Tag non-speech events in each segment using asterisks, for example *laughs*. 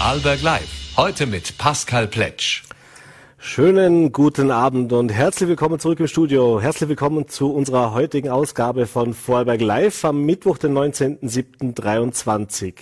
Vorarlberg Live. Heute mit Pascal Pletsch. Schönen guten Abend und herzlich willkommen zurück im Studio. Herzlich willkommen zu unserer heutigen Ausgabe von Vorarlberg Live am Mittwoch, den 19.07.23.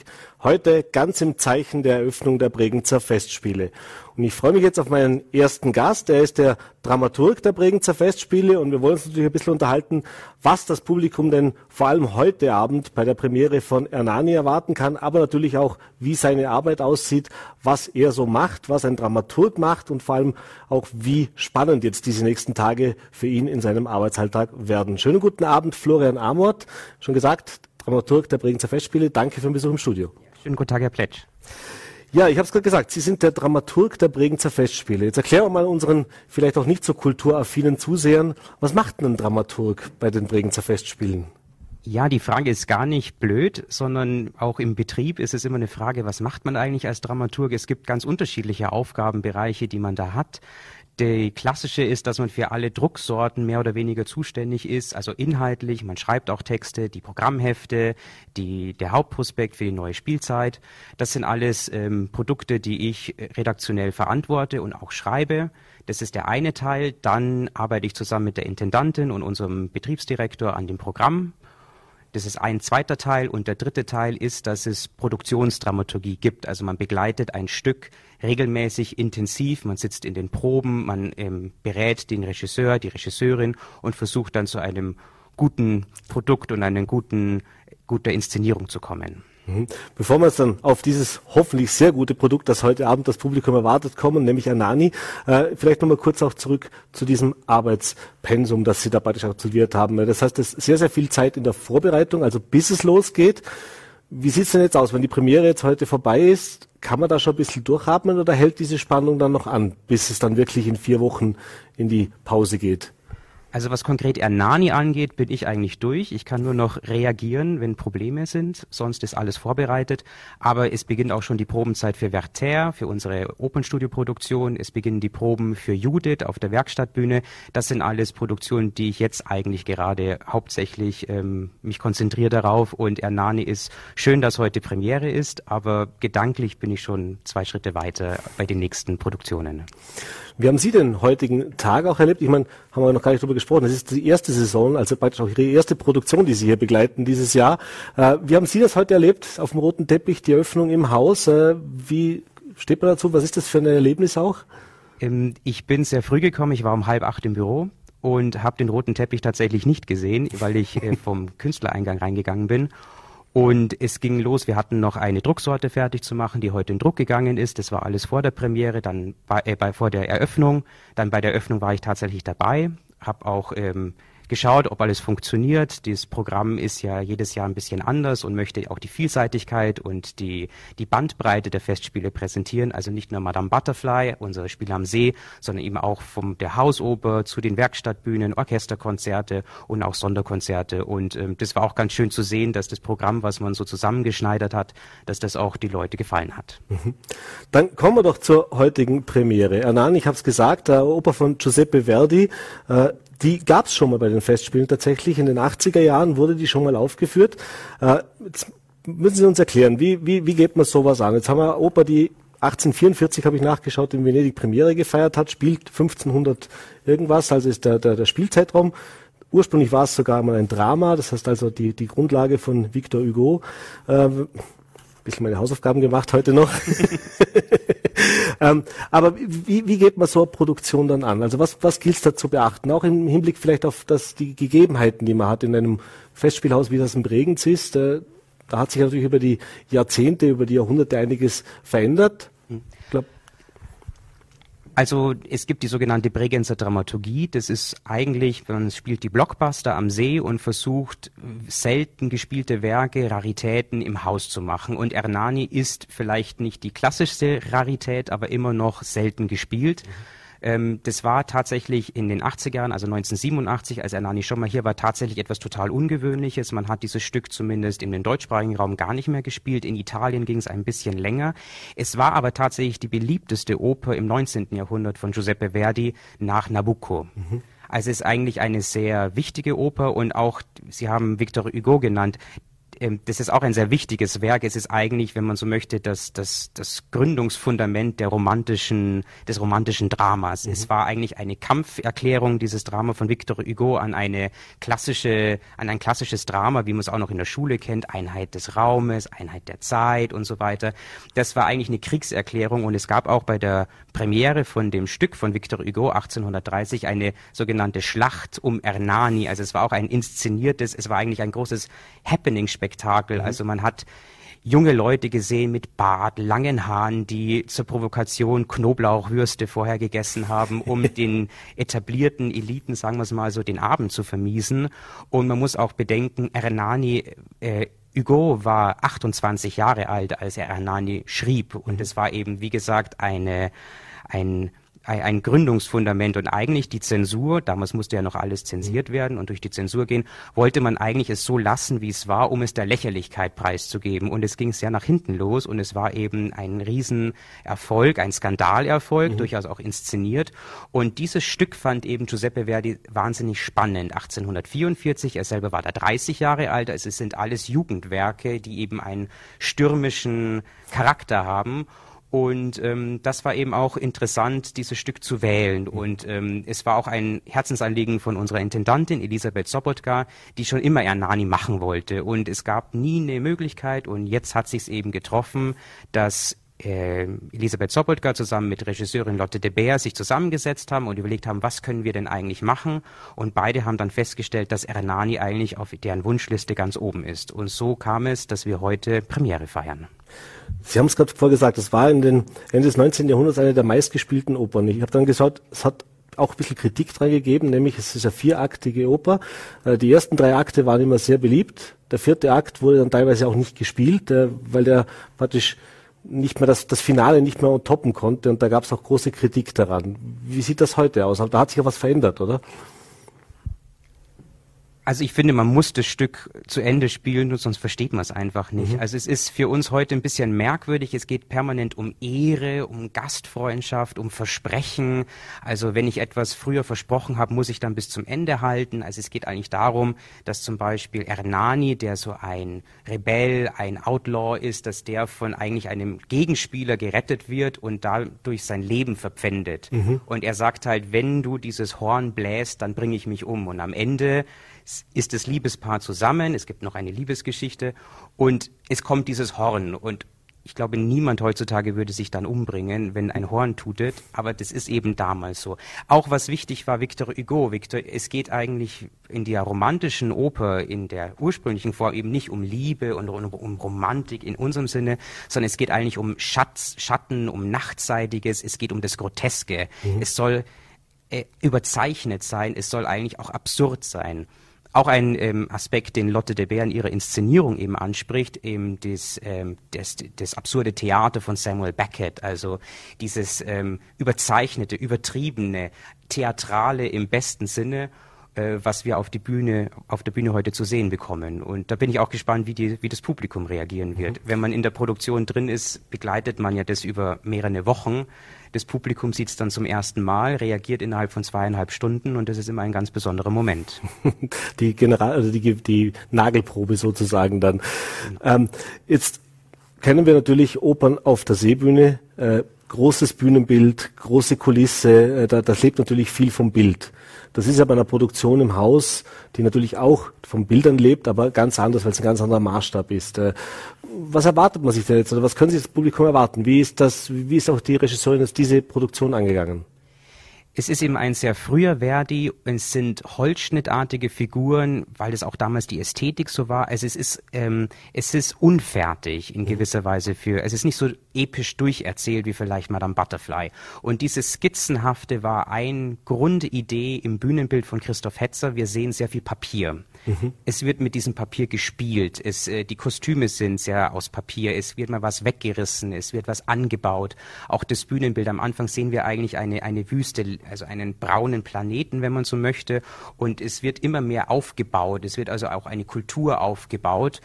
Heute ganz im Zeichen der Eröffnung der Bregenzer Festspiele. Und ich freue mich jetzt auf meinen ersten Gast. Er ist der Dramaturg der Bregenzer Festspiele und wir wollen uns natürlich ein bisschen unterhalten, was das Publikum denn vor allem heute Abend bei der Premiere von Ernani erwarten kann, aber natürlich auch, wie seine Arbeit aussieht, was er so macht, was ein Dramaturg macht und vor allem auch, wie spannend jetzt diese nächsten Tage für ihn in seinem Arbeitsalltag werden. Schönen guten Abend, Florian Amort. Schon gesagt, Dramaturg der Bregenzer Festspiele. Danke für den Besuch im Studio. Tag, Herr Pletsch. Ja, ich habe es gerade gesagt, Sie sind der Dramaturg der Bregenzer Festspiele. Jetzt erklären wir mal unseren vielleicht auch nicht so kulturaffinen Zusehern, was macht denn ein Dramaturg bei den Bregenzer Festspielen? Ja, die Frage ist gar nicht blöd, sondern auch im Betrieb ist es immer eine Frage, was macht man eigentlich als Dramaturg? Es gibt ganz unterschiedliche Aufgabenbereiche, die man da hat. Die klassische ist, dass man für alle Drucksorten mehr oder weniger zuständig ist, also inhaltlich. Man schreibt auch Texte, die Programmhefte, die, der Hauptprospekt für die neue Spielzeit. Das sind alles ähm, Produkte, die ich redaktionell verantworte und auch schreibe. Das ist der eine Teil. Dann arbeite ich zusammen mit der Intendantin und unserem Betriebsdirektor an dem Programm. Das ist ein zweiter Teil. Und der dritte Teil ist, dass es Produktionsdramaturgie gibt. Also man begleitet ein Stück regelmäßig intensiv. Man sitzt in den Proben, man ähm, berät den Regisseur, die Regisseurin und versucht dann zu einem guten Produkt und einer guten, guter Inszenierung zu kommen. Mhm. Bevor wir jetzt dann auf dieses hoffentlich sehr gute Produkt, das heute Abend das Publikum erwartet, kommen, nämlich Anani, äh, vielleicht nochmal kurz auch zurück zu diesem Arbeitspensum, das Sie da praktisch absolviert haben. Das heißt, es ist sehr, sehr viel Zeit in der Vorbereitung, also bis es losgeht. Wie sieht's denn jetzt aus, wenn die Premiere jetzt heute vorbei ist? Kann man da schon ein bisschen durchatmen oder hält diese Spannung dann noch an, bis es dann wirklich in vier Wochen in die Pause geht? Also was konkret Ernani angeht, bin ich eigentlich durch. Ich kann nur noch reagieren, wenn Probleme sind. Sonst ist alles vorbereitet. Aber es beginnt auch schon die Probenzeit für Werther, für unsere Opernstudio-Produktion. Es beginnen die Proben für Judith auf der Werkstattbühne. Das sind alles Produktionen, die ich jetzt eigentlich gerade hauptsächlich ähm, mich konzentriere darauf. Und Ernani ist schön, dass heute Premiere ist, aber gedanklich bin ich schon zwei Schritte weiter bei den nächsten Produktionen. Wie haben Sie den heutigen Tag auch erlebt? Ich meine, haben wir noch gar nicht drüber gesprochen. Das ist die erste Saison, also praktisch auch Ihre erste Produktion, die Sie hier begleiten dieses Jahr. Äh, wie haben Sie das heute erlebt auf dem roten Teppich, die Eröffnung im Haus? Äh, wie steht man dazu? Was ist das für ein Erlebnis auch? Ähm, ich bin sehr früh gekommen. Ich war um halb acht im Büro und habe den roten Teppich tatsächlich nicht gesehen, weil ich äh, *laughs* vom Künstlereingang reingegangen bin. Und es ging los, wir hatten noch eine Drucksorte fertig zu machen, die heute in Druck gegangen ist. Das war alles vor der Premiere, dann bei, äh, bei vor der Eröffnung. Dann bei der Eröffnung war ich tatsächlich dabei, habe auch ähm, geschaut, ob alles funktioniert. Dieses Programm ist ja jedes Jahr ein bisschen anders und möchte auch die Vielseitigkeit und die, die Bandbreite der Festspiele präsentieren. Also nicht nur Madame Butterfly, unsere Spiele am See, sondern eben auch vom der Hausoper zu den Werkstattbühnen, Orchesterkonzerte und auch Sonderkonzerte. Und ähm, das war auch ganz schön zu sehen, dass das Programm, was man so zusammengeschneidert hat, dass das auch die Leute gefallen hat. Mhm. Dann kommen wir doch zur heutigen Premiere. Ernan, ich habe es gesagt, der Oper von Giuseppe Verdi. Äh, die gab es schon mal bei den Festspielen tatsächlich. In den 80er Jahren wurde die schon mal aufgeführt. Äh, jetzt müssen Sie uns erklären, wie, wie, wie geht man sowas an? Jetzt haben wir Oper, die 1844 habe ich nachgeschaut, in Venedig Premiere gefeiert hat, spielt 1500 irgendwas, also ist der, der, der Spielzeitraum. Ursprünglich war es sogar mal ein Drama, das heißt also die, die Grundlage von Victor Hugo. Äh, bisschen meine Hausaufgaben gemacht heute noch. *laughs* ähm, aber wie, wie geht man so eine Produktion dann an? Also was, was gilt es da zu beachten? Auch im Hinblick vielleicht auf das, die Gegebenheiten, die man hat in einem Festspielhaus, wie das in Bregenz ist. Äh, da hat sich natürlich über die Jahrzehnte, über die Jahrhunderte einiges verändert. Also es gibt die sogenannte Bregenzer Dramaturgie. Das ist eigentlich, man spielt die Blockbuster am See und versucht selten gespielte Werke, Raritäten im Haus zu machen. Und Ernani ist vielleicht nicht die klassischste Rarität, aber immer noch selten gespielt. Mhm. Ähm, das war tatsächlich in den 80ern, also 1987, als Ernani schon mal hier war, tatsächlich etwas total Ungewöhnliches. Man hat dieses Stück zumindest in den deutschsprachigen Raum gar nicht mehr gespielt. In Italien ging es ein bisschen länger. Es war aber tatsächlich die beliebteste Oper im 19. Jahrhundert von Giuseppe Verdi nach Nabucco. Mhm. Also es ist eigentlich eine sehr wichtige Oper und auch, Sie haben Victor Hugo genannt, das ist auch ein sehr wichtiges Werk. Es ist eigentlich, wenn man so möchte, das, das, das Gründungsfundament der romantischen, des romantischen Dramas. Mhm. Es war eigentlich eine Kampferklärung, dieses Drama von Victor Hugo an eine klassische, an ein klassisches Drama, wie man es auch noch in der Schule kennt, Einheit des Raumes, Einheit der Zeit und so weiter. Das war eigentlich eine Kriegserklärung und es gab auch bei der Premiere von dem Stück von Victor Hugo 1830 eine sogenannte Schlacht um Ernani. Also es war auch ein inszeniertes, es war eigentlich ein großes Happening-Spektakel. Mhm. Also man hat junge Leute gesehen mit Bart, langen Haaren, die zur Provokation Knoblauchwürste vorher gegessen haben, um *laughs* den etablierten Eliten, sagen wir es mal so, den Abend zu vermiesen. Und man muss auch bedenken, Ernani äh, Hugo war 28 Jahre alt, als er Hernani schrieb. Und es war eben, wie gesagt, eine, ein ein Gründungsfundament und eigentlich die Zensur, damals musste ja noch alles zensiert werden und durch die Zensur gehen, wollte man eigentlich es so lassen, wie es war, um es der Lächerlichkeit preiszugeben. Und es ging sehr nach hinten los und es war eben ein Riesenerfolg, ein Skandalerfolg, mhm. durchaus auch inszeniert. Und dieses Stück fand eben Giuseppe Verdi wahnsinnig spannend. 1844, er selber war da 30 Jahre alt, also es sind alles Jugendwerke, die eben einen stürmischen Charakter haben. Und ähm, das war eben auch interessant, dieses Stück zu wählen. Und ähm, es war auch ein Herzensanliegen von unserer Intendantin Elisabeth Sobotka, die schon immer Ernani machen wollte. Und es gab nie eine Möglichkeit. Und jetzt hat sich eben getroffen, dass äh, Elisabeth Sobotka zusammen mit Regisseurin Lotte de Beer sich zusammengesetzt haben und überlegt haben, was können wir denn eigentlich machen? Und beide haben dann festgestellt, dass Ernani eigentlich auf deren Wunschliste ganz oben ist. Und so kam es, dass wir heute Premiere feiern. Sie haben es gerade vorgesagt, das war in den Ende des 19. Jahrhunderts eine der meistgespielten Opern. Ich habe dann geschaut, es hat auch ein bisschen Kritik dran gegeben, nämlich es ist eine vieraktige Oper. Äh, die ersten drei Akte waren immer sehr beliebt. Der vierte Akt wurde dann teilweise auch nicht gespielt, äh, weil der praktisch nicht mehr das, das Finale nicht mehr toppen konnte und da gab es auch große Kritik daran. Wie sieht das heute aus? Da hat sich ja was verändert, oder? Also ich finde, man muss das Stück zu Ende spielen, sonst versteht man es einfach nicht. Mhm. Also es ist für uns heute ein bisschen merkwürdig. Es geht permanent um Ehre, um Gastfreundschaft, um Versprechen. Also wenn ich etwas früher versprochen habe, muss ich dann bis zum Ende halten. Also es geht eigentlich darum, dass zum Beispiel Ernani, der so ein Rebell, ein Outlaw ist, dass der von eigentlich einem Gegenspieler gerettet wird und dadurch sein Leben verpfändet. Mhm. Und er sagt halt, wenn du dieses Horn bläst, dann bringe ich mich um. Und am Ende ist das Liebespaar zusammen, es gibt noch eine Liebesgeschichte und es kommt dieses Horn und ich glaube, niemand heutzutage würde sich dann umbringen, wenn ein Horn tutet, aber das ist eben damals so. Auch was wichtig war, Victor Hugo, Victor, es geht eigentlich in der romantischen Oper, in der ursprünglichen Form eben nicht um Liebe und um, um Romantik in unserem Sinne, sondern es geht eigentlich um Schatz, Schatten, um Nachtseitiges, es geht um das Groteske. Mhm. Es soll äh, überzeichnet sein, es soll eigentlich auch absurd sein auch ein ähm, Aspekt, den Lotte de Beer in ihrer Inszenierung eben anspricht, eben das, ähm, das, das absurde Theater von Samuel Beckett, also dieses ähm, überzeichnete, übertriebene, theatrale im besten Sinne äh, was wir auf die Bühne, auf der Bühne heute zu sehen bekommen. Und da bin ich auch gespannt, wie, die, wie das Publikum reagieren wird. Mhm. Wenn man in der Produktion drin ist, begleitet man ja das über mehrere Wochen. Das Publikum sieht es dann zum ersten Mal, reagiert innerhalb von zweieinhalb Stunden und das ist immer ein ganz besonderer Moment. *laughs* Die General, also die, die Nagelprobe sozusagen dann. Ähm, jetzt kennen wir natürlich Opern auf der Seebühne, äh, großes Bühnenbild, große Kulisse, äh, da, das lebt natürlich viel vom Bild. Das ist ja bei einer Produktion im Haus, die natürlich auch von Bildern lebt, aber ganz anders, weil es ein ganz anderer Maßstab ist. Äh, was erwartet man sich denn jetzt oder was können Sie das Publikum erwarten? Wie ist das, wie ist auch die Regisseurin jetzt diese Produktion angegangen? Es ist eben ein sehr früher Verdi. Es sind holzschnittartige Figuren, weil es auch damals die Ästhetik so war. Also es ist, ähm, es ist unfertig in mhm. gewisser Weise für, es ist nicht so episch durcherzählt wie vielleicht Madame Butterfly. Und dieses Skizzenhafte war ein Grundidee im Bühnenbild von Christoph Hetzer. Wir sehen sehr viel Papier. Mhm. Es wird mit diesem Papier gespielt. Es, äh, die Kostüme sind sehr aus Papier. Es wird mal was weggerissen. Es wird was angebaut. Auch das Bühnenbild. Am Anfang sehen wir eigentlich eine, eine Wüste, also einen braunen Planeten, wenn man so möchte. Und es wird immer mehr aufgebaut. Es wird also auch eine Kultur aufgebaut.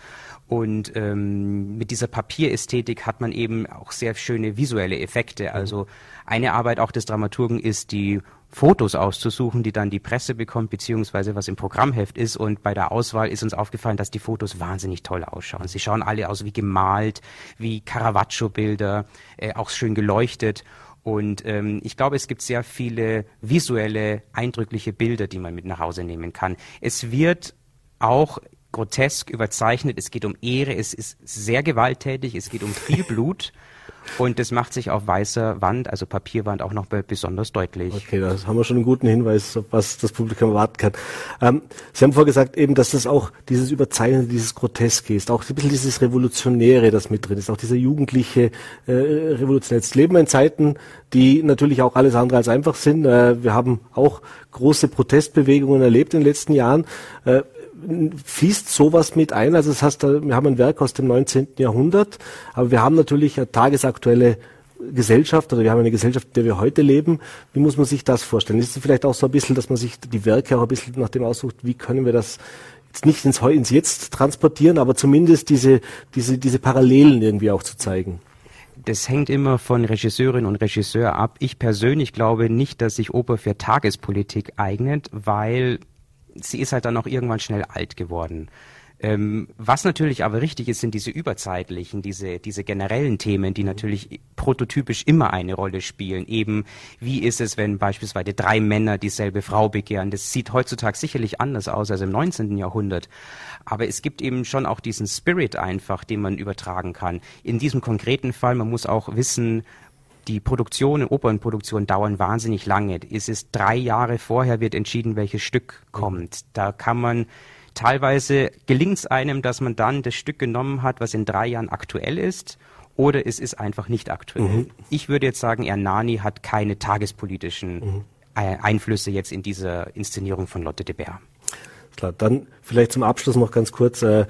Und ähm, mit dieser Papierästhetik hat man eben auch sehr schöne visuelle Effekte. Also eine Arbeit auch des Dramaturgen ist die Fotos auszusuchen, die dann die Presse bekommt, beziehungsweise was im Programmheft ist. Und bei der Auswahl ist uns aufgefallen, dass die Fotos wahnsinnig toll ausschauen. Sie schauen alle aus wie gemalt, wie Caravaggio-Bilder, äh, auch schön geleuchtet. Und ähm, ich glaube, es gibt sehr viele visuelle, eindrückliche Bilder, die man mit nach Hause nehmen kann. Es wird auch grotesk überzeichnet. Es geht um Ehre. Es ist sehr gewalttätig. Es geht um viel *laughs* Blut. Und das macht sich auf weißer Wand, also Papierwand, auch noch besonders deutlich. Okay, da haben wir schon einen guten Hinweis, was das Publikum erwarten kann. Ähm, Sie haben vorher gesagt eben, dass das auch dieses Überzeichnete, dieses Groteske ist, auch ein bisschen dieses Revolutionäre, das mit drin ist, auch dieser jugendliche äh, Revolutionär. Jetzt leben wir in Zeiten, die natürlich auch alles andere als einfach sind. Äh, wir haben auch große Protestbewegungen erlebt in den letzten Jahren. Äh, fließt sowas mit ein? Also das heißt, wir haben ein Werk aus dem 19. Jahrhundert, aber wir haben natürlich eine tagesaktuelle Gesellschaft oder wir haben eine Gesellschaft, in der wir heute leben. Wie muss man sich das vorstellen? Ist es vielleicht auch so ein bisschen, dass man sich die Werke auch ein bisschen nach dem aussucht, wie können wir das jetzt nicht ins, ins Jetzt transportieren, aber zumindest diese, diese, diese Parallelen irgendwie auch zu zeigen? das hängt immer von Regisseurin und Regisseur ab. Ich persönlich glaube nicht, dass sich Oper für Tagespolitik eignet, weil sie ist halt dann auch irgendwann schnell alt geworden. Ähm, was natürlich aber richtig ist, sind diese überzeitlichen, diese, diese generellen Themen, die natürlich prototypisch immer eine Rolle spielen. Eben, wie ist es, wenn beispielsweise drei Männer dieselbe Frau begehren? Das sieht heutzutage sicherlich anders aus als im 19. Jahrhundert. Aber es gibt eben schon auch diesen Spirit einfach, den man übertragen kann. In diesem konkreten Fall, man muss auch wissen, die Produktionen, Opernproduktionen dauern wahnsinnig lange. Es ist drei Jahre vorher wird entschieden, welches Stück kommt. Da kann man teilweise gelingt es einem, dass man dann das Stück genommen hat, was in drei Jahren aktuell ist, oder es ist einfach nicht aktuell. Mhm. Ich würde jetzt sagen, Ernani hat keine tagespolitischen mhm. Einflüsse jetzt in dieser Inszenierung von Lotte de Beer. Klar, dann vielleicht zum Abschluss noch ganz kurz. Äh,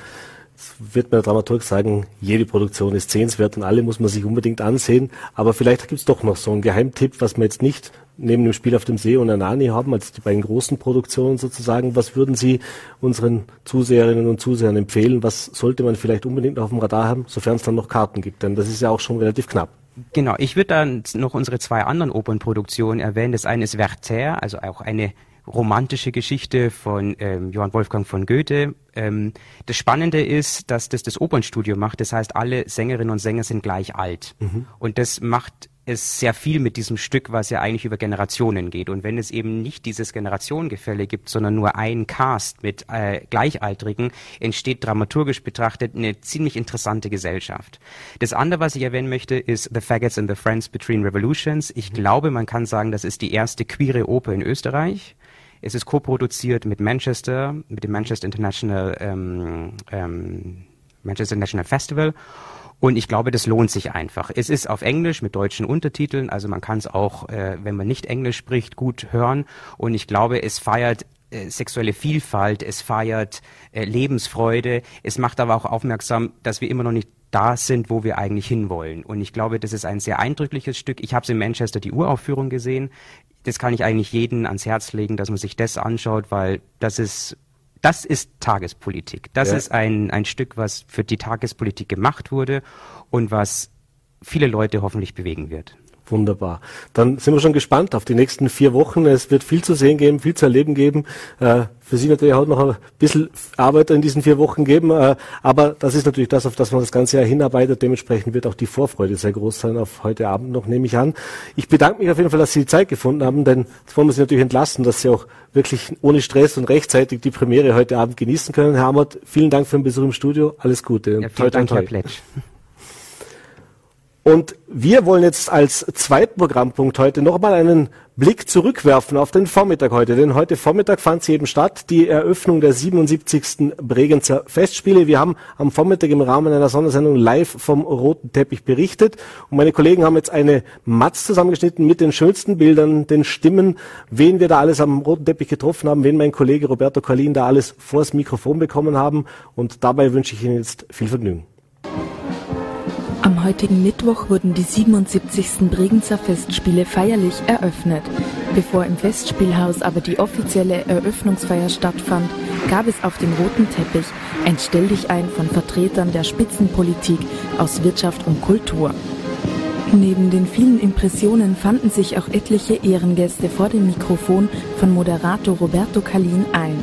wird mir der Dramaturg sagen, jede Produktion ist sehenswert und alle muss man sich unbedingt ansehen. Aber vielleicht gibt es doch noch so einen Geheimtipp, was wir jetzt nicht neben dem Spiel auf dem See und Anani haben, als die beiden großen Produktionen sozusagen. Was würden Sie unseren Zuseherinnen und Zusehern empfehlen? Was sollte man vielleicht unbedingt auf dem Radar haben, sofern es dann noch Karten gibt? Denn das ist ja auch schon relativ knapp. Genau, ich würde dann noch unsere zwei anderen Opernproduktionen erwähnen. Das eine ist Werther, also auch eine romantische Geschichte von ähm, Johann Wolfgang von Goethe. Ähm, das Spannende ist, dass das das Opernstudio macht. Das heißt, alle Sängerinnen und Sänger sind gleich alt. Mhm. Und das macht es sehr viel mit diesem Stück, was ja eigentlich über Generationen geht. Und wenn es eben nicht dieses Generationengefälle gibt, sondern nur ein Cast mit äh, Gleichaltrigen, entsteht dramaturgisch betrachtet eine ziemlich interessante Gesellschaft. Das andere, was ich erwähnen möchte, ist The Faggots and the Friends Between Revolutions. Ich mhm. glaube, man kann sagen, das ist die erste queere Oper in Österreich. Es ist co-produziert mit Manchester, mit dem Manchester International, ähm, ähm, Manchester International Festival. Und ich glaube, das lohnt sich einfach. Es ist auf Englisch mit deutschen Untertiteln, also man kann es auch, äh, wenn man nicht Englisch spricht, gut hören. Und ich glaube, es feiert äh, sexuelle Vielfalt, es feiert äh, Lebensfreude, es macht aber auch aufmerksam, dass wir immer noch nicht da sind, wo wir eigentlich hinwollen. Und ich glaube, das ist ein sehr eindrückliches Stück. Ich habe es in Manchester die Uraufführung gesehen das kann ich eigentlich jedem ans Herz legen, dass man sich das anschaut, weil das ist das ist Tagespolitik. Das ja. ist ein, ein Stück, was für die Tagespolitik gemacht wurde und was viele Leute hoffentlich bewegen wird. Wunderbar. Dann sind wir schon gespannt auf die nächsten vier Wochen. Es wird viel zu sehen geben, viel zu erleben geben. Äh, für Sie natürlich auch noch ein bisschen Arbeit in diesen vier Wochen geben. Äh, aber das ist natürlich das, auf das man das ganze Jahr hinarbeitet. Dementsprechend wird auch die Vorfreude sehr groß sein auf heute Abend noch, nehme ich an. Ich bedanke mich auf jeden Fall, dass Sie die Zeit gefunden haben, denn jetzt wollen wir Sie natürlich entlassen, dass Sie auch wirklich ohne Stress und rechtzeitig die Premiere heute Abend genießen können. Herr Amert, vielen Dank für den Besuch im Studio. Alles Gute. Ja, vielen toi, Dank, toi. Herr Pletsch. Und wir wollen jetzt als zweiten Programmpunkt heute nochmal einen Blick zurückwerfen auf den Vormittag heute. Denn heute Vormittag fand sie eben statt, die Eröffnung der 77. Bregenzer Festspiele. Wir haben am Vormittag im Rahmen einer Sondersendung live vom roten Teppich berichtet. Und meine Kollegen haben jetzt eine Matz zusammengeschnitten mit den schönsten Bildern, den Stimmen, wen wir da alles am roten Teppich getroffen haben, wen mein Kollege Roberto Carlin da alles vors Mikrofon bekommen haben. Und dabei wünsche ich Ihnen jetzt viel Vergnügen. Am heutigen Mittwoch wurden die 77. Bregenzer Festspiele feierlich eröffnet. Bevor im Festspielhaus aber die offizielle Eröffnungsfeier stattfand, gab es auf dem roten Teppich ein Stelldichein von Vertretern der Spitzenpolitik aus Wirtschaft und Kultur. Neben den vielen Impressionen fanden sich auch etliche Ehrengäste vor dem Mikrofon von Moderator Roberto Kalin ein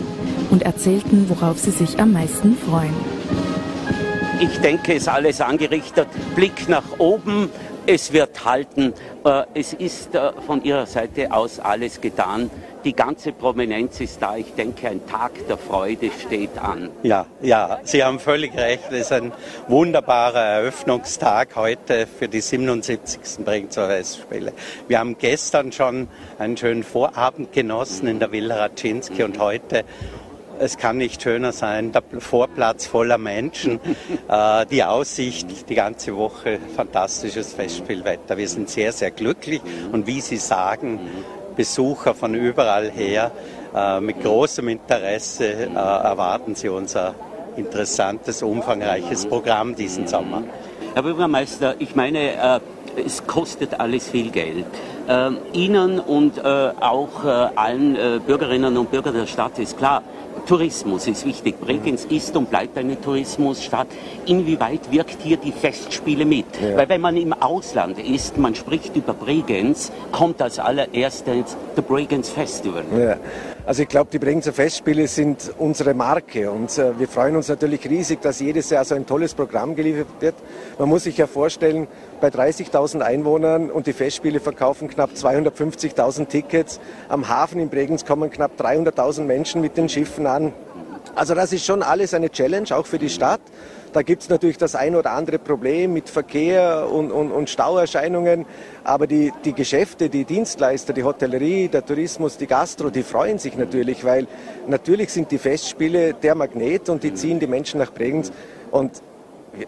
und erzählten, worauf sie sich am meisten freuen. Ich denke, es ist alles angerichtet. Blick nach oben, es wird halten. Äh, es ist äh, von Ihrer Seite aus alles getan. Die ganze Prominenz ist da. Ich denke, ein Tag der Freude steht an. Ja, ja, Sie haben völlig recht. Es ist ein wunderbarer Eröffnungstag heute für die 77. Bregenzer Festspiele. Wir haben gestern schon einen schönen Vorabend genossen in der Villa Raczynski und heute es kann nicht schöner sein, der Vorplatz voller Menschen, *laughs* äh, die Aussicht, die ganze Woche fantastisches Festspielwetter. Wir sind sehr, sehr glücklich und wie Sie sagen, Besucher von überall her äh, mit großem Interesse äh, erwarten Sie unser interessantes, umfangreiches Programm diesen Sommer. Herr Bürgermeister, ich meine, es kostet alles viel Geld. Äh, Ihnen und äh, auch allen Bürgerinnen und Bürgern der Stadt ist klar, Tourismus ist wichtig. Bregenz ist und bleibt eine Tourismusstadt. Inwieweit wirkt hier die Festspiele mit? Ja. Weil wenn man im Ausland ist, man spricht über Bregenz, kommt als allererstes The Bregenz Festival. Ja. Also ich glaube, die Bregenzer Festspiele sind unsere Marke und äh, wir freuen uns natürlich riesig, dass jedes Jahr so ein tolles Programm geliefert wird. Man muss sich ja vorstellen, bei 30.000 Einwohnern und die Festspiele verkaufen knapp 250.000 Tickets. Am Hafen in Bregenz kommen knapp 300.000 Menschen mit den Schiffen an. Also das ist schon alles eine Challenge, auch für die Stadt. Da gibt es natürlich das ein oder andere Problem mit Verkehr und, und, und Stauerscheinungen. Aber die, die Geschäfte, die Dienstleister, die Hotellerie, der Tourismus, die Gastro, die freuen sich natürlich, weil natürlich sind die Festspiele der Magnet und die ziehen die Menschen nach Bregenz. Und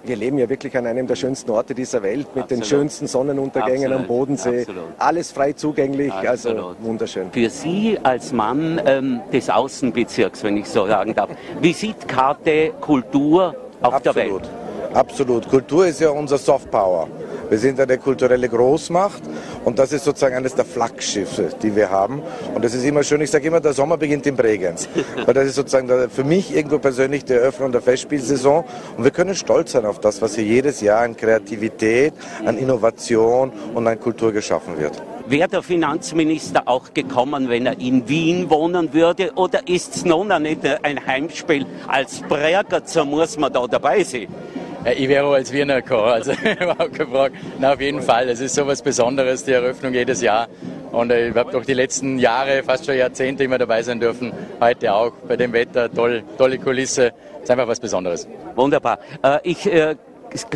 wir leben ja wirklich an einem der schönsten Orte dieser Welt mit Absolut. den schönsten Sonnenuntergängen Absolut. am Bodensee. Absolut. Alles frei zugänglich, also wunderschön. Für Sie als Mann ähm, des Außenbezirks, wenn ich so sagen darf, Visitkarte Kultur auf Absolut. der Welt. Absolut. Kultur ist ja unser Softpower. Wir sind eine kulturelle Großmacht und das ist sozusagen eines der Flaggschiffe, die wir haben. Und das ist immer schön, ich sage immer, der Sommer beginnt in Bregenz. *laughs* Weil das ist sozusagen für mich irgendwo persönlich die Eröffnung der Festspielsaison. Und wir können stolz sein auf das, was hier jedes Jahr an Kreativität, an Innovation und an Kultur geschaffen wird. Wäre der Finanzminister auch gekommen, wenn er in Wien wohnen würde? Oder ist es nun nicht ein Heimspiel? Als Bregerzer muss man da dabei sein. Ich wäre auch als Wiener gekommen, also überhaupt keine Frage. Na, auf jeden Fall, es ist so was Besonderes, die Eröffnung jedes Jahr. Und äh, ich habe doch die letzten Jahre, fast schon Jahrzehnte immer dabei sein dürfen. Heute auch bei dem Wetter, toll, tolle Kulisse. ist einfach was Besonderes. Wunderbar. Äh, ich äh,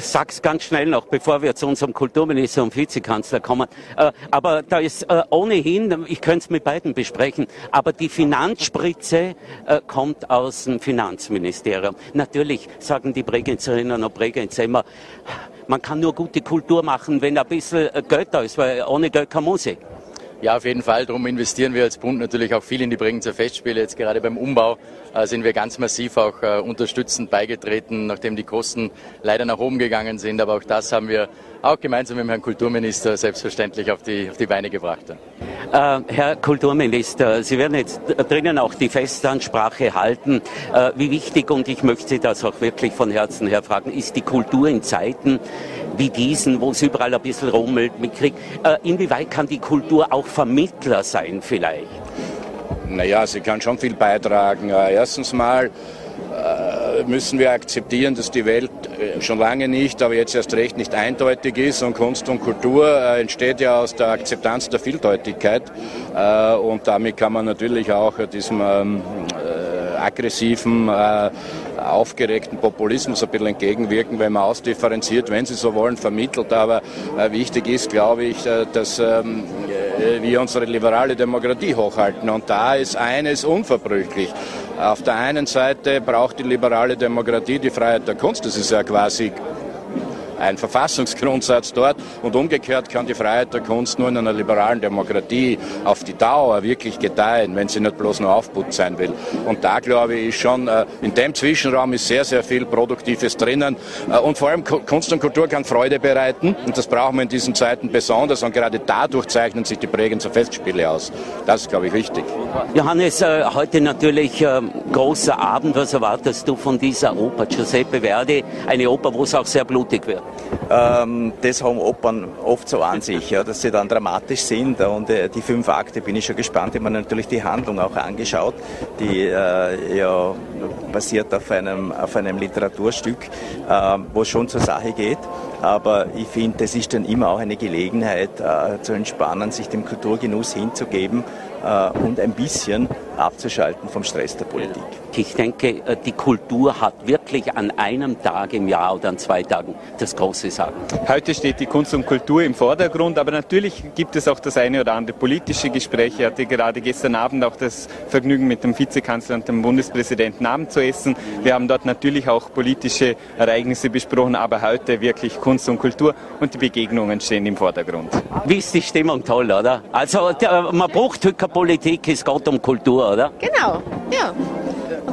sag's ganz schnell noch, bevor wir zu unserem Kulturminister und Vizekanzler kommen. Äh, aber da ist äh, ohnehin, ich könnte es mit beiden besprechen, aber die Finanzspritze äh, kommt aus dem Finanzministerium. Natürlich sagen die Bregenzerinnen und Bregenzer immer, man kann nur gute Kultur machen, wenn ein bisschen Geld da ist, weil ohne Geld kann Musik. Ja, auf jeden Fall. Darum investieren wir als Bund natürlich auch viel in die Bregenzer Festspiele. Jetzt gerade beim Umbau äh, sind wir ganz massiv auch äh, unterstützend beigetreten, nachdem die Kosten leider nach oben gegangen sind. Aber auch das haben wir auch gemeinsam mit dem Herrn Kulturminister selbstverständlich auf die, auf die Beine gebracht. Äh, Herr Kulturminister, Sie werden jetzt drinnen auch die Festansprache halten. Äh, wie wichtig, und ich möchte Sie das auch wirklich von Herzen her fragen, ist die Kultur in Zeiten wie diesen, wo es überall ein bisschen rummelt mit Krieg? Äh, inwieweit kann die Kultur auch Vermittler sein vielleicht? Naja, sie kann schon viel beitragen. Äh, erstens mal äh, müssen wir akzeptieren, dass die Welt äh, schon lange nicht, aber jetzt erst recht nicht eindeutig ist und Kunst und Kultur entsteht ja aus der Akzeptanz der Vieldeutigkeit und damit kann man natürlich auch diesem ähm, aggressiven aufgeregten Populismus ein bisschen entgegenwirken, wenn man ausdifferenziert, wenn Sie so wollen, vermittelt. Aber äh, wichtig ist, glaube ich, äh, dass ähm, äh, wir unsere liberale Demokratie hochhalten. Und da ist eines unverbrüchlich. Auf der einen Seite braucht die liberale Demokratie die Freiheit der Kunst. Das ist ja quasi ein Verfassungsgrundsatz dort und umgekehrt kann die Freiheit der Kunst nur in einer liberalen Demokratie auf die Dauer wirklich gedeihen, wenn sie nicht bloß nur Aufputz sein will. Und da glaube ich schon, äh, in dem Zwischenraum ist sehr, sehr viel Produktives drinnen äh, und vor allem Kunst und Kultur kann Freude bereiten und das brauchen wir in diesen Zeiten besonders und gerade dadurch zeichnen sich die Bregenzer Festspiele aus. Das ist, glaube ich, wichtig. Johannes, äh, heute natürlich großer Abend. Was erwartest du von dieser Oper Giuseppe Verdi? Eine Oper, wo es auch sehr blutig wird. Ähm, das haben Opern oft so an sich, ja, dass sie dann dramatisch sind. Und äh, die fünf Akte bin ich schon gespannt. Ich habe mir natürlich die Handlung auch angeschaut, die äh, ja basiert auf einem, auf einem Literaturstück, äh, wo es schon zur Sache geht. Aber ich finde, das ist dann immer auch eine Gelegenheit äh, zu entspannen, sich dem Kulturgenuss hinzugeben äh, und ein bisschen abzuschalten vom Stress der Politik. Ich denke, äh, die Kultur hat wirklich an einem Tag im Jahr oder an zwei Tagen das große Sagen. Heute steht die Kunst und Kultur im Vordergrund, aber natürlich gibt es auch das eine oder andere politische Gespräch. Ich hatte gerade gestern Abend auch das Vergnügen, mit dem Vizekanzler und dem Bundespräsidenten Abend zu essen. Wir haben dort natürlich auch politische Ereignisse besprochen, aber heute wirklich Kunst und Kultur und die Begegnungen stehen im Vordergrund. Wie ist die Stimmung toll, oder? Also man braucht heute Politik, es geht um Kultur, oder? Genau, ja.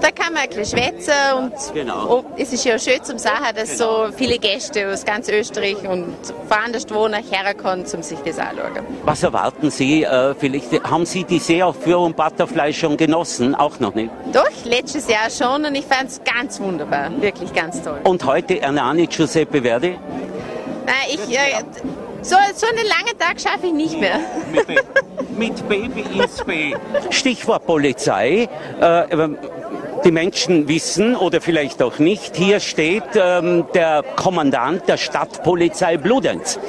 Da kann man ein bisschen schwätzen und genau. es ist ja schön zum Sagen, dass genau. so viele Gäste aus ganz Österreich und von anders wohnen herkommen, um sich das anzuschauen. Was erwarten Sie? Äh, vielleicht haben Sie die Seeaufführung Butterfly schon genossen? Auch noch nicht? Doch, letztes Jahr schon und ich fand es ganz wunderbar, wirklich ganz toll. Und heute Ernani Giuseppe Verdi? Nein, ich... Äh, so, so einen langen Tag schaffe ich nicht mehr. Mit, mit Baby ins Bett. *laughs* Stichwort Polizei. Äh, die Menschen wissen oder vielleicht auch nicht, hier steht ähm, der Kommandant der Stadtpolizei Bludenz.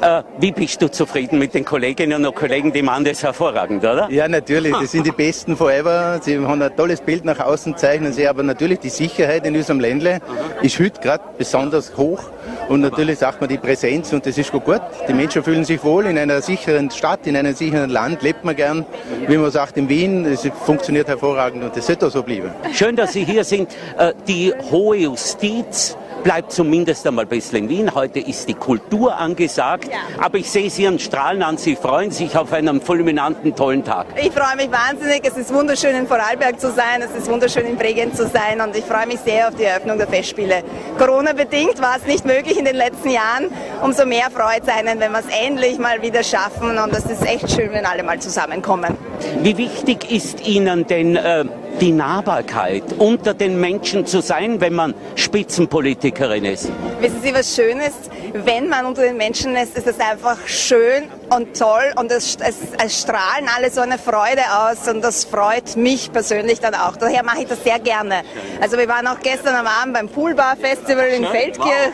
Äh, wie bist du zufrieden mit den Kolleginnen und Kollegen? Die machen das hervorragend, oder? Ja, natürlich. Das sind die Besten forever. Sie haben ein tolles Bild nach außen, zeichnen sie. Aber natürlich die Sicherheit in unserem Ländle ist heute gerade besonders hoch. Und natürlich sagt man die Präsenz und das ist gut. Die Menschen fühlen sich wohl in einer sicheren Stadt, in einem sicheren Land, lebt man gern. Wie man sagt, in Wien, es funktioniert hervorragend und das sollte auch so bleiben. Schön, dass Sie hier sind. Äh, die hohe Justiz bleibt zumindest einmal ein bisschen in Wien. Heute ist die Kultur angesagt. Ja. Aber ich sehe Sie an Strahlen an. Sie freuen sich auf einen fulminanten, tollen Tag. Ich freue mich wahnsinnig. Es ist wunderschön in Vorarlberg zu sein. Es ist wunderschön in Bregenz zu sein. Und ich freue mich sehr auf die Eröffnung der Festspiele. Corona-bedingt war es nicht möglich in den letzten Jahren. Umso mehr freut es einen, wenn wir es endlich mal wieder schaffen. Und es ist echt schön, wenn alle mal zusammenkommen. Wie wichtig ist Ihnen denn äh, die Nahbarkeit, unter den Menschen zu sein, wenn man Spitzenpolitikerin ist? Wissen Sie, was Schönes? Wenn man unter den Menschen ist, ist es einfach schön und toll und es, es, es, strahlen alle so eine Freude aus und das freut mich persönlich dann auch. Daher mache ich das sehr gerne. Also wir waren auch gestern am Abend beim Poolbar Festival in Feldkirch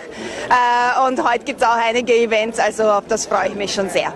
wow. äh, und heute gibt es auch einige Events, also auf das freue ich mich schon sehr.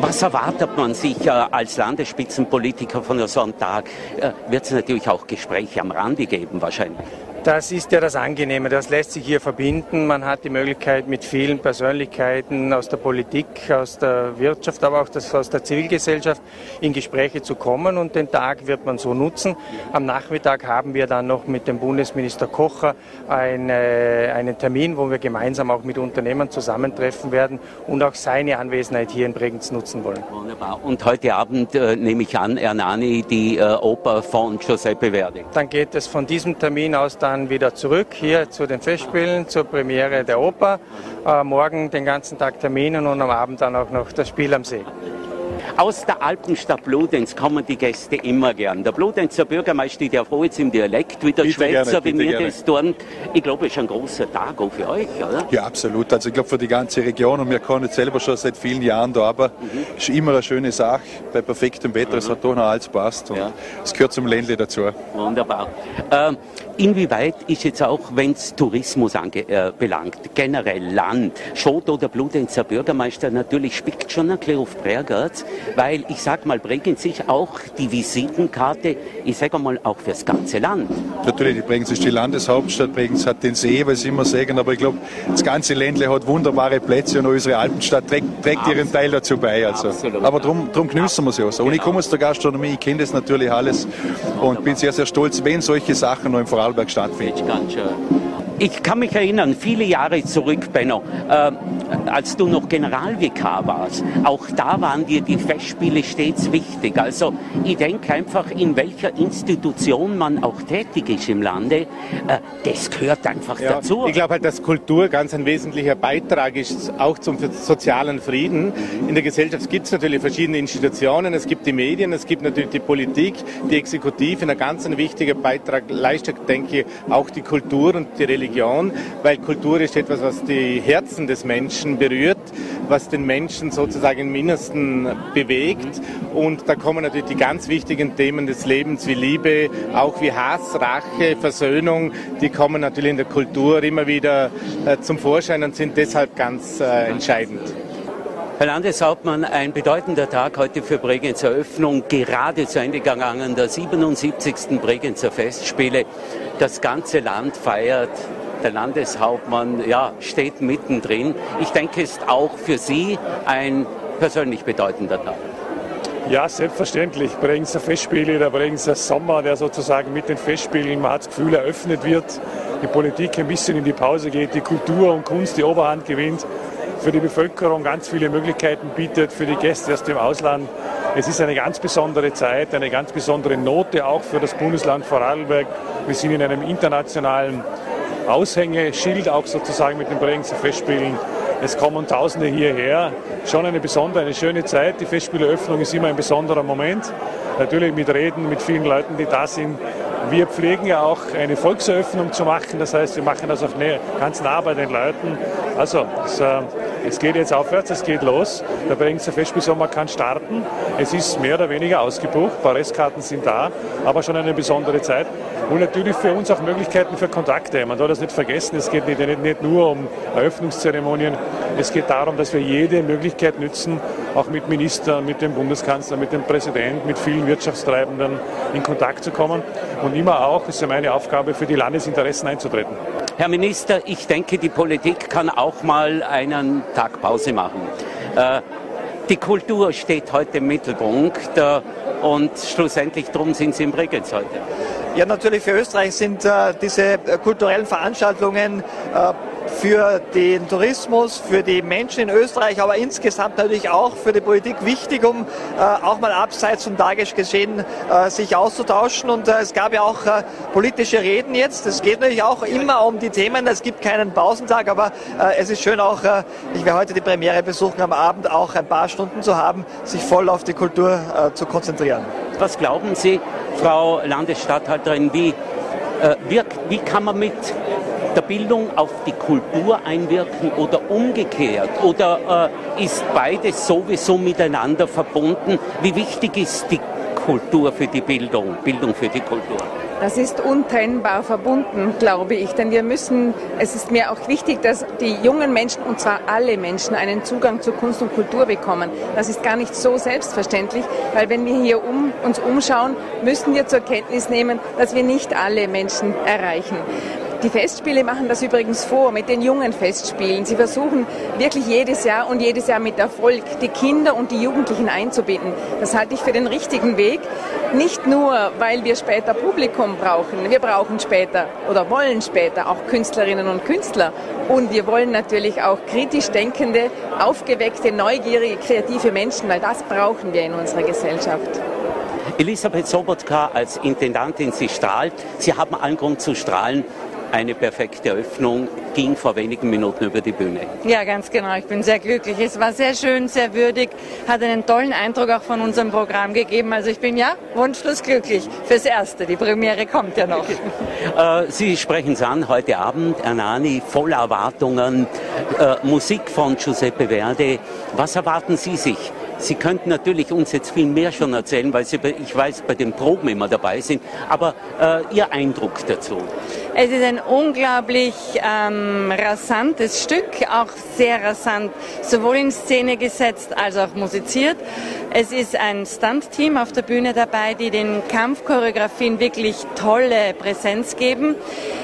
Was erwartet man sich äh, als Landesspitzenpolitiker von so einem Tag? Äh, Wird es natürlich auch Gespräche am Rande geben wahrscheinlich? Das ist ja das Angenehme, das lässt sich hier verbinden. Man hat die Möglichkeit, mit vielen Persönlichkeiten aus der Politik, aus der Wirtschaft, aber auch aus der Zivilgesellschaft in Gespräche zu kommen und den Tag wird man so nutzen. Am Nachmittag haben wir dann noch mit dem Bundesminister Kocher eine, einen Termin, wo wir gemeinsam auch mit Unternehmern zusammentreffen werden und auch seine Anwesenheit hier in Bregenz nutzen wollen. Wunderbar. Und heute Abend äh, nehme ich an, Ernani, die äh, Oper von Giuseppe Verdi. Dann geht es von diesem Termin aus dann dann wieder zurück hier zu den Festspielen, zur Premiere der Oper. Äh, morgen den ganzen Tag Terminen und am Abend dann auch noch das Spiel am See. Aus der Alpenstadt Bludenz kommen die Gäste immer gern. Der Bludenzer Bürgermeister, der froh jetzt im Dialekt, wie der bitte Schweizer, gerne, wie mir das tun. Ich glaube, es ist ein großer Tag auch für euch, oder? Ja, absolut. Also ich glaube für die ganze Region und wir können jetzt selber schon seit vielen Jahren da, aber mhm. ist immer eine schöne Sache. Bei perfektem Wetter, mhm. es hat doch noch alles passt und es ja. gehört zum Ländle dazu. Wunderbar. Ähm, inwieweit ist jetzt auch, wenn es Tourismus anbelangt, äh, generell Land, Schot oder Bludenzer Bürgermeister natürlich spickt schon ein bisschen auf Bregenz, weil ich sag mal, Bregenz ist auch die Visitenkarte, ich sage mal, auch fürs ganze Land. Natürlich, die Bregenz ist die Landeshauptstadt, Bregenz hat den See, was immer sagen, aber ich glaube, das ganze Ländle hat wunderbare Plätze und unsere Alpenstadt trägt, trägt ihren Teil dazu bei. Also. Absolut. Aber darum drum genießen wir es ja so. Und ich komme aus der Gastronomie, ich kenne das natürlich alles und bin sehr, sehr stolz, wenn solche Sachen noch im Vorarlberg stattfinden. Ich kann mich erinnern, viele Jahre zurück, Benno, äh, als du noch Generalvikar warst, auch da waren dir die Festspiele stets wichtig. Also ich denke einfach, in welcher Institution man auch tätig ist im Lande, äh, das gehört einfach ja, dazu. Ich glaube halt, dass Kultur ganz ein wesentlicher Beitrag ist, auch zum sozialen Frieden. In der Gesellschaft gibt es natürlich verschiedene Institutionen, es gibt die Medien, es gibt natürlich die Politik, die Exekutive. Ein ganz ein wichtiger Beitrag leistet, denke ich, auch die Kultur und die Religion, weil Kultur ist etwas, was die Herzen des Menschen berührt, was den Menschen sozusagen im Innersten bewegt. Und da kommen natürlich die ganz wichtigen Themen des Lebens wie Liebe, auch wie Hass, Rache, Versöhnung, die kommen natürlich in der Kultur immer wieder äh, zum Vorschein und sind deshalb ganz äh, entscheidend. Herr Landeshauptmann, ein bedeutender Tag heute für Bregenzer Eröffnung, gerade zu Ende gegangen, der 77. Bregenzer Festspiele. Das ganze Land feiert der Landeshauptmann ja, steht mittendrin. Ich denke, es ist auch für Sie ein persönlich bedeutender Tag. Ja, selbstverständlich. Bregenzer Festspiele, der Bregenzer Sommer, der sozusagen mit den Festspielen, man hat das Gefühl, eröffnet wird, die Politik ein bisschen in die Pause geht, die Kultur und Kunst die Oberhand gewinnt, für die Bevölkerung ganz viele Möglichkeiten bietet, für die Gäste aus dem Ausland. Es ist eine ganz besondere Zeit, eine ganz besondere Note auch für das Bundesland Vorarlberg. Wir sind in einem internationalen Aushängeschild auch sozusagen mit den Bregenzer Festspielen. Es kommen Tausende hierher. Schon eine besondere, eine schöne Zeit. Die Festspieleröffnung ist immer ein besonderer Moment. Natürlich mit Reden, mit vielen Leuten, die da sind. Wir pflegen ja auch eine Volkseröffnung zu machen. Das heißt, wir machen das auch ganz nah bei den Leuten. Also, es, äh, es geht jetzt aufwärts, es geht los. Der Bregenzer Festspielsommer kann starten. Es ist mehr oder weniger ausgebucht. Paar Restkarten sind da, aber schon eine besondere Zeit. Und natürlich für uns auch Möglichkeiten für Kontakte. Man soll das nicht vergessen, es geht nicht, nicht, nicht nur um Eröffnungszeremonien, es geht darum, dass wir jede Möglichkeit nützen, auch mit Ministern, mit dem Bundeskanzler, mit dem Präsidenten, mit vielen Wirtschaftstreibenden in Kontakt zu kommen und immer auch, ist ja meine Aufgabe, für die Landesinteressen einzutreten. Herr Minister, ich denke, die Politik kann auch mal einen Tag Pause machen. Äh, die Kultur steht heute im Mittelpunkt äh, und schlussendlich darum sind Sie in Bregenz heute. Ja, natürlich für Österreich sind äh, diese äh, kulturellen Veranstaltungen äh, für den Tourismus, für die Menschen in Österreich, aber insgesamt natürlich auch für die Politik wichtig, um äh, auch mal abseits vom Tagesgeschehen äh, sich auszutauschen. Und äh, es gab ja auch äh, politische Reden jetzt. Es geht natürlich auch immer um die Themen. Es gibt keinen Pausentag, aber äh, es ist schön auch, äh, ich werde heute die Premiere besuchen, am Abend auch ein paar Stunden zu haben, sich voll auf die Kultur zu konzentrieren. Was glauben Sie, Frau Landesstatthalterin, wie, wirkt, wie kann man mit der Bildung auf die Kultur einwirken oder umgekehrt? Oder äh, ist beides sowieso miteinander verbunden? Wie wichtig ist die Kultur für die Bildung, Bildung für die Kultur? Das ist untrennbar verbunden, glaube ich, denn wir müssen, es ist mir auch wichtig, dass die jungen Menschen, und zwar alle Menschen, einen Zugang zu Kunst und Kultur bekommen. Das ist gar nicht so selbstverständlich, weil wenn wir hier um, uns umschauen, müssen wir zur Kenntnis nehmen, dass wir nicht alle Menschen erreichen. Die Festspiele machen das übrigens vor mit den jungen Festspielen. Sie versuchen wirklich jedes Jahr und jedes Jahr mit Erfolg die Kinder und die Jugendlichen einzubinden. Das halte ich für den richtigen Weg. Nicht nur, weil wir später Publikum brauchen. Wir brauchen später oder wollen später auch Künstlerinnen und Künstler. Und wir wollen natürlich auch kritisch denkende, aufgeweckte, neugierige, kreative Menschen, weil das brauchen wir in unserer Gesellschaft. Elisabeth Sobotka als Intendantin, sie strahlt. Sie haben allen Grund zu strahlen eine perfekte Eröffnung, ging vor wenigen Minuten über die Bühne. Ja, ganz genau. Ich bin sehr glücklich. Es war sehr schön, sehr würdig, hat einen tollen Eindruck auch von unserem Programm gegeben. Also ich bin ja wunschlos glücklich fürs Erste. Die Premiere kommt ja noch. *laughs* Äh, Sie sprechen es an, heute Abend, Ernani, voller Erwartungen, äh, Musik von Giuseppe Verde. Was erwarten Sie sich? Sie könnten natürlich uns jetzt viel mehr schon erzählen, weil Sie, ich weiß, bei den Proben immer dabei sind. Aber äh, Ihr Eindruck dazu? Es ist ein unglaublich ähm, rasantes Stück, auch sehr rasant, sowohl in Szene gesetzt als auch musiziert. Es ist ein Stunt-Team auf der Bühne dabei, die den Kampfchoreografien wirklich tolle Präsenz geben.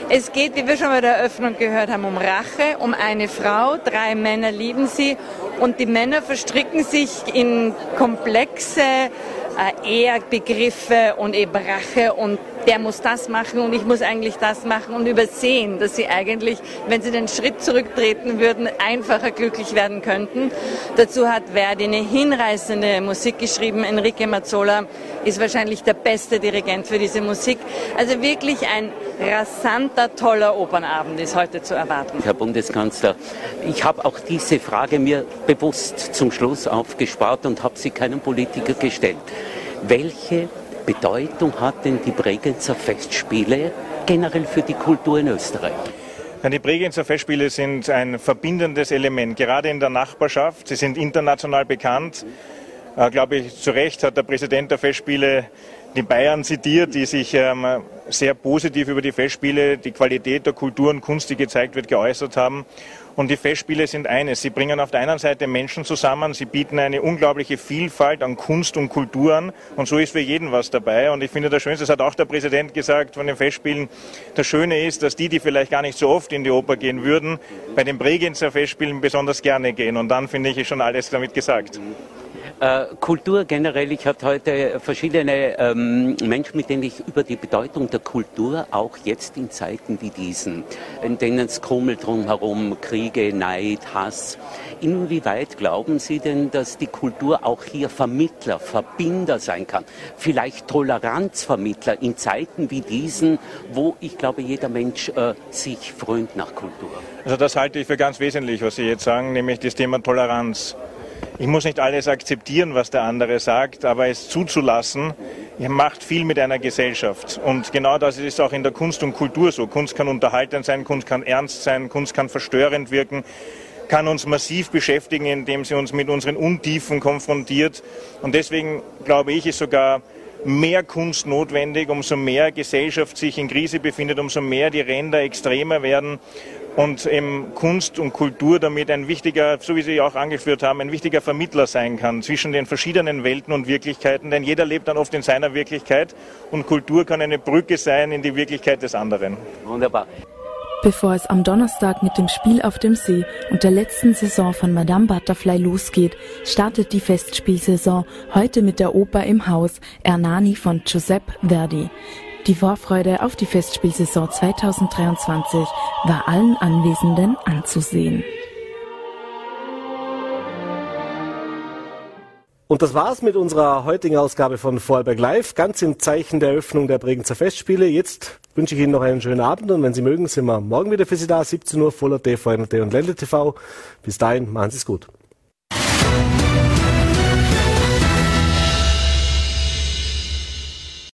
Es geht, wie wir schon bei der Eröffnung gehört haben, um Rache, um eine Frau. Drei Männer lieben sie und die Männer verstricken sich in komplexe äh, Ehrbegriffe und eben Rache und der muss das machen und ich muss eigentlich das machen und übersehen, dass sie eigentlich, wenn sie den Schritt zurücktreten würden, einfacher glücklich werden könnten. Dazu hat Verdi eine hinreißende Musik geschrieben. Enrique Mazzola ist wahrscheinlich der beste Dirigent für diese Musik. Also wirklich ein rasanter, toller Opernabend ist heute zu erwarten. Herr Bundeskanzler, ich habe auch diese Frage mir bewusst zum Schluss aufgespart und habe sie keinem Politiker gestellt. Welche Bedeutung hat denn die Bregenzer Festspiele generell für die Kultur in Österreich? Die Bregenzer Festspiele sind ein verbindendes Element, gerade in der Nachbarschaft. Sie sind international bekannt. Äh, glaube ich, zu Recht hat der Präsident der Festspiele die Bayern zitiert, die sich ähm, sehr positiv über die Festspiele, die Qualität der Kultur und Kunst, die gezeigt wird, geäußert haben. Und die Festspiele sind eines. Sie bringen auf der einen Seite Menschen zusammen, sie bieten eine unglaubliche Vielfalt an Kunst und Kultur an und so ist für jeden was dabei. Und ich finde das Schönste, das hat auch der Präsident gesagt von den Festspielen, das Schöne ist, dass die, die vielleicht gar nicht so oft in die Oper gehen würden, bei den Bregenzer Festspielen besonders gerne gehen. Und dann finde ich, ist schon alles damit gesagt. Äh, Kultur generell, ich hatte heute verschiedene ähm, Menschen, mit denen ich über die Bedeutung der Kultur auch jetzt in Zeiten wie diesen, in denen es krummelt drumherum, Kriege, Neid, Hass. Inwieweit glauben Sie denn, dass die Kultur auch hier Vermittler, Verbinder sein kann? Vielleicht Toleranzvermittler in Zeiten wie diesen, wo ich glaube, jeder Mensch äh, sich frönt nach Kultur. Also das halte ich für ganz wesentlich, was Sie jetzt sagen, nämlich das Thema Toleranz. Ich muss nicht alles akzeptieren, was der andere sagt, aber es zuzulassen, macht viel mit einer Gesellschaft. Und genau das ist auch in der Kunst und Kultur so. Kunst kann unterhaltend sein, Kunst kann ernst sein, Kunst kann verstörend wirken kann uns massiv beschäftigen, indem sie uns mit unseren Untiefen konfrontiert. Und deswegen glaube ich, ist sogar mehr Kunst notwendig, umso mehr Gesellschaft sich in Krise befindet, umso mehr die Ränder extremer werden und eben Kunst und Kultur damit ein wichtiger, so wie Sie auch angeführt haben, ein wichtiger Vermittler sein kann zwischen den verschiedenen Welten und Wirklichkeiten, denn jeder lebt dann oft in seiner Wirklichkeit und Kultur kann eine Brücke sein in die Wirklichkeit des anderen. Wunderbar. Bevor es am Donnerstag mit dem Spiel auf dem See und der letzten Saison von Madame Butterfly losgeht, startet die Festspielsaison heute mit der Oper im Haus Ernani von Giuseppe Verdi. Die Vorfreude auf die Festspielsaison 2023 war allen Anwesenden anzusehen. Und das war's mit unserer heutigen Ausgabe von Vorarlberg Live, ganz im Zeichen der Eröffnung der Bregenzer Festspiele. Jetzt wünsche ich Ihnen noch einen schönen Abend und wenn Sie mögen, sind wir morgen wieder für Sie da, 17 Uhr, Voller TV, und Ländle TV. Bis dahin, machen Sie es gut.